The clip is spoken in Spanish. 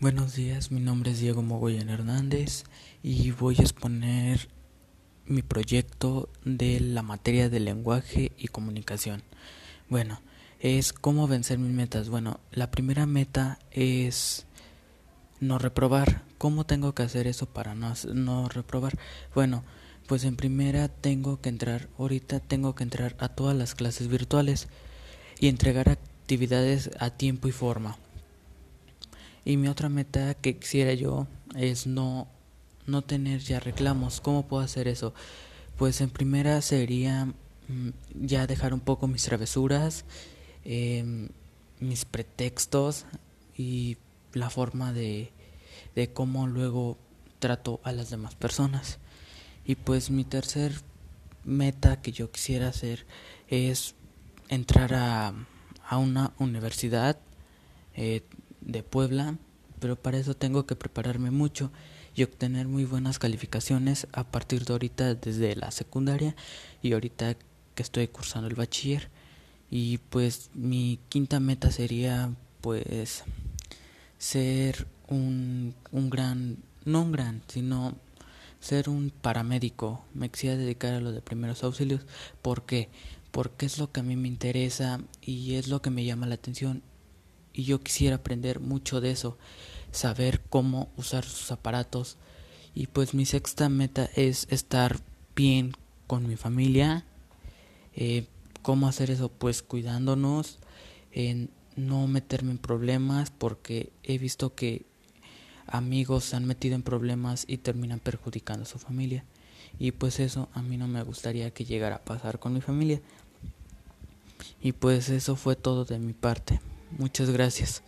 Buenos días, mi nombre es Diego Mogoyen Hernández y voy a exponer mi proyecto de la materia de lenguaje y comunicación. Bueno, es cómo vencer mis metas. Bueno, la primera meta es no reprobar. ¿Cómo tengo que hacer eso para no, no reprobar? Bueno, pues en primera tengo que entrar, ahorita tengo que entrar a todas las clases virtuales y entregar actividades a tiempo y forma. Y mi otra meta que quisiera yo es no, no tener ya reclamos. ¿Cómo puedo hacer eso? Pues en primera sería mm, ya dejar un poco mis travesuras, em, mis pretextos y la forma de, de cómo luego trato a las demás personas. Y pues mi tercer meta que yo quisiera hacer es entrar a, a una universidad, eh, de Puebla, pero para eso tengo que prepararme mucho y obtener muy buenas calificaciones a partir de ahorita desde la secundaria y ahorita que estoy cursando el bachiller. Y pues mi quinta meta sería pues ser un, un gran, no un gran, sino ser un paramédico. Me quisiera dedicar a lo de primeros auxilios. ¿Por qué? Porque es lo que a mí me interesa y es lo que me llama la atención y yo quisiera aprender mucho de eso, saber cómo usar sus aparatos. Y pues mi sexta meta es estar bien con mi familia, eh, cómo hacer eso pues cuidándonos, en no meterme en problemas porque he visto que amigos se han metido en problemas y terminan perjudicando a su familia. Y pues eso a mí no me gustaría que llegara a pasar con mi familia. Y pues eso fue todo de mi parte. Muchas gracias.